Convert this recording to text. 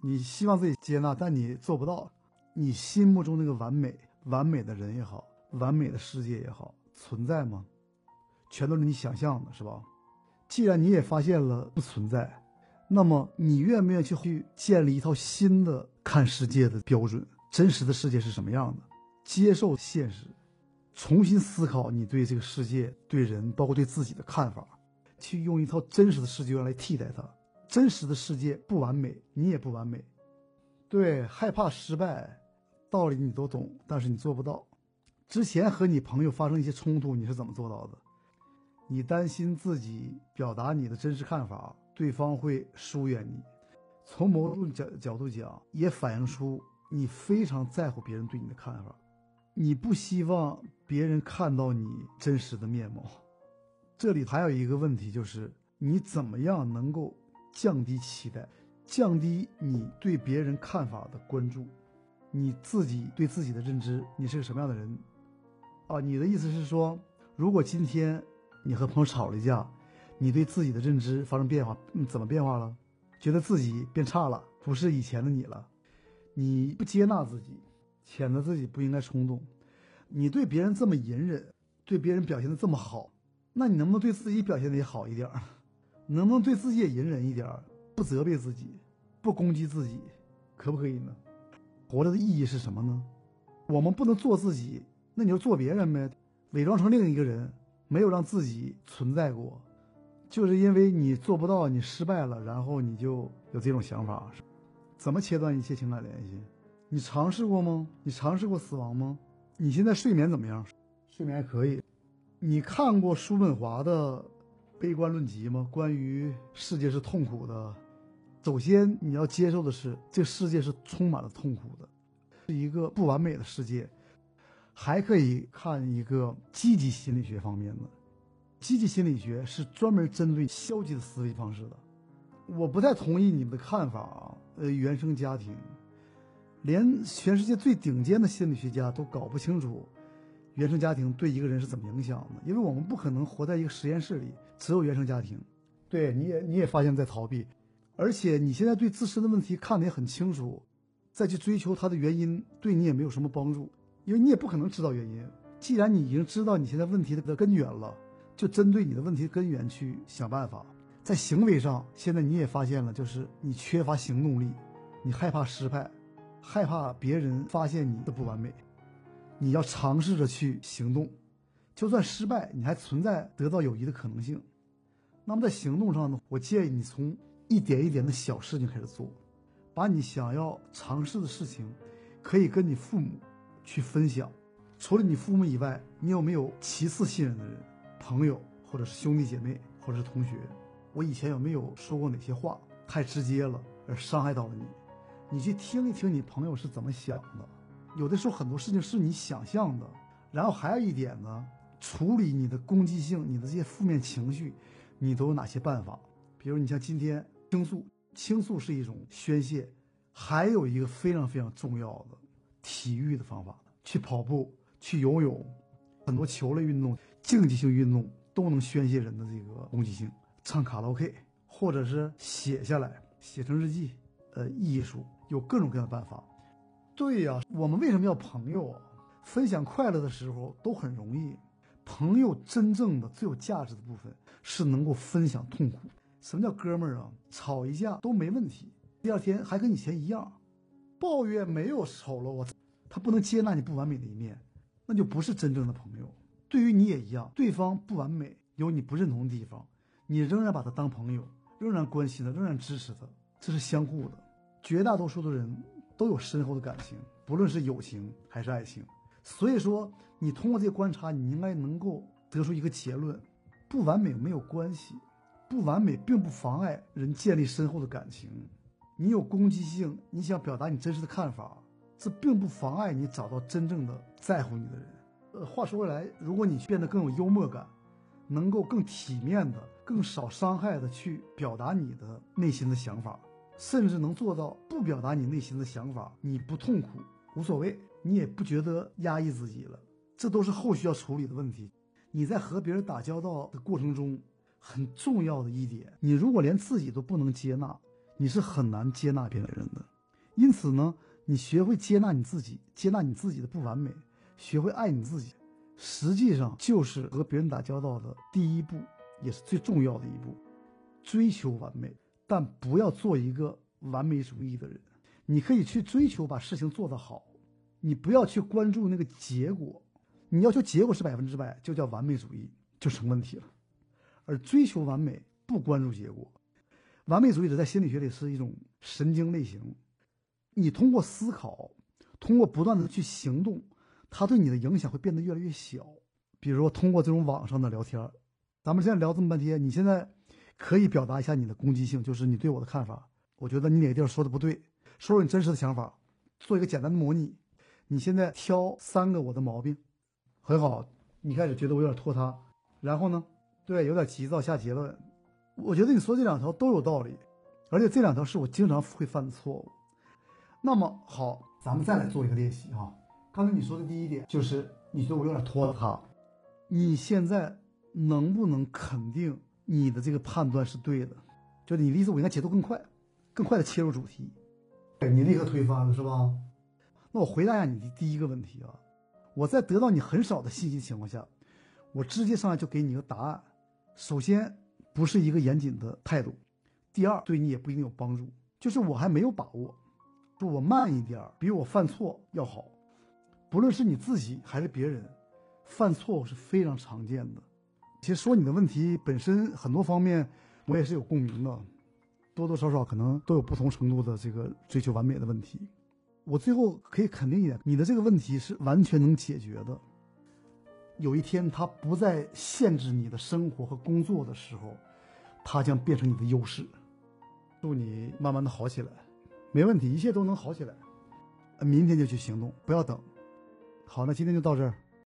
你希望自己接纳，但你做不到。你心目中那个完美、完美的人也好，完美的世界也好，存在吗？全都是你想象的，是吧？既然你也发现了不存在，那么你愿不愿意去去建立一套新的看世界的标准？真实的世界是什么样的？接受现实，重新思考你对这个世界、对人，包括对自己的看法，去用一套真实的世界观来替代它。真实的世界不完美，你也不完美。对，害怕失败，道理你都懂，但是你做不到。之前和你朋友发生一些冲突，你是怎么做到的？你担心自己表达你的真实看法，对方会疏远你。从某种角角度讲，也反映出你非常在乎别人对你的看法，你不希望别人看到你真实的面貌。这里还有一个问题，就是你怎么样能够？降低期待，降低你对别人看法的关注，你自己对自己的认知，你是个什么样的人？啊，你的意思是说，如果今天你和朋友吵了一架，你对自己的认知发生变化，嗯，怎么变化了？觉得自己变差了，不是以前的你了，你不接纳自己，谴责自己不应该冲动，你对别人这么隐忍，对别人表现的这么好，那你能不能对自己表现的也好一点？能不能对自己也隐忍一点不责备自己，不攻击自己，可不可以呢？活着的意义是什么呢？我们不能做自己，那你就做别人呗，伪装成另一个人，没有让自己存在过，就是因为你做不到，你失败了，然后你就有这种想法。怎么切断一切情感联系？你尝试过吗？你尝试过死亡吗？你现在睡眠怎么样？睡眠还可以。你看过叔本华的？悲观论集吗？关于世界是痛苦的，首先你要接受的是，这世界是充满了痛苦的，是一个不完美的世界。还可以看一个积极心理学方面的，积极心理学是专门针对消极的思维方式的。我不太同意你们的看法啊，呃，原生家庭，连全世界最顶尖的心理学家都搞不清楚。原生家庭对一个人是怎么影响的？因为我们不可能活在一个实验室里，只有原生家庭。对，你也你也发现，在逃避，而且你现在对自身的问题看得也很清楚，再去追求它的原因，对你也没有什么帮助，因为你也不可能知道原因。既然你已经知道你现在问题的根源了，就针对你的问题根源去想办法。在行为上，现在你也发现了，就是你缺乏行动力，你害怕失败，害怕别人发现你的不完美。你要尝试着去行动，就算失败，你还存在得到友谊的可能性。那么在行动上呢？我建议你从一点一点的小事情开始做，把你想要尝试的事情，可以跟你父母去分享。除了你父母以外，你有没有其次信任的人、朋友，或者是兄弟姐妹，或者是同学？我以前有没有说过哪些话太直接了，而伤害到了你？你去听一听你朋友是怎么想的。有的时候很多事情是你想象的，然后还有一点呢，处理你的攻击性、你的这些负面情绪，你都有哪些办法？比如你像今天倾诉，倾诉是一种宣泄，还有一个非常非常重要的体育的方法，去跑步、去游泳，很多球类运动、竞技性运动都能宣泄人的这个攻击性。唱卡拉 OK，或者是写下来，写成日记，呃，艺术有各种各样的办法。对呀，我们为什么要朋友啊？分享快乐的时候都很容易。朋友真正的最有价值的部分是能够分享痛苦。什么叫哥们儿啊？吵一架都没问题，第二天还跟以前一样。抱怨没有丑陋，我他不能接纳你不完美的一面，那就不是真正的朋友。对于你也一样，对方不完美，有你不认同的地方，你仍然把他当朋友，仍然关心他，仍然支持他，这是相互的。绝大多数的人。都有深厚的感情，不论是友情还是爱情。所以说，你通过这些观察，你应该能够得出一个结论：不完美没有关系，不完美并不妨碍人建立深厚的感情。你有攻击性，你想表达你真实的看法，这并不妨碍你找到真正的在乎你的人。呃，话说回来，如果你变得更有幽默感，能够更体面的、更少伤害的去表达你的内心的想法。甚至能做到不表达你内心的想法，你不痛苦无所谓，你也不觉得压抑自己了，这都是后续要处理的问题。你在和别人打交道的过程中，很重要的一点，你如果连自己都不能接纳，你是很难接纳别人的。因此呢，你学会接纳你自己，接纳你自己的不完美，学会爱你自己，实际上就是和别人打交道的第一步，也是最重要的一步。追求完美，但不要做一个完美主义的人。你可以去追求把事情做得好，你不要去关注那个结果。你要求结果是百分之百，就叫完美主义，就成问题了。而追求完美，不关注结果，完美主义者在心理学里是一种神经类型。你通过思考，通过不断的去行动，它对你的影响会变得越来越小。比如说，通过这种网上的聊天，咱们现在聊这么半天，你现在可以表达一下你的攻击性，就是你对我的看法。我觉得你哪个地方说的不对，说说你真实的想法，做一个简单的模拟。你现在挑三个我的毛病，很好。你开始觉得我有点拖沓，然后呢？对，有点急躁下结论。我觉得你说这两条都有道理，而且这两条是我经常会犯的错误。那么好，咱们再来做一个练习哈。刚才你说的第一点就是你觉得我有点拖沓，你现在能不能肯定你的这个判断是对的？就你的意思，我应该节奏更快，更快的切入主题。你立刻推翻了是吧？那我回答一下你的第一个问题啊。我在得到你很少的信息情况下，我直接上来就给你一个答案。首先，不是一个严谨的态度；第二，对你也不一定有帮助。就是我还没有把握，说我慢一点比我犯错要好。不论是你自己还是别人，犯错误是非常常见的。其实说你的问题本身很多方面，我也是有共鸣的，多多少少可能都有不同程度的这个追求完美的问题。我最后可以肯定一点，你的这个问题是完全能解决的。有一天，它不再限制你的生活和工作的时候，它将变成你的优势。祝你慢慢的好起来，没问题，一切都能好起来。明天就去行动，不要等。好，那今天就到这儿。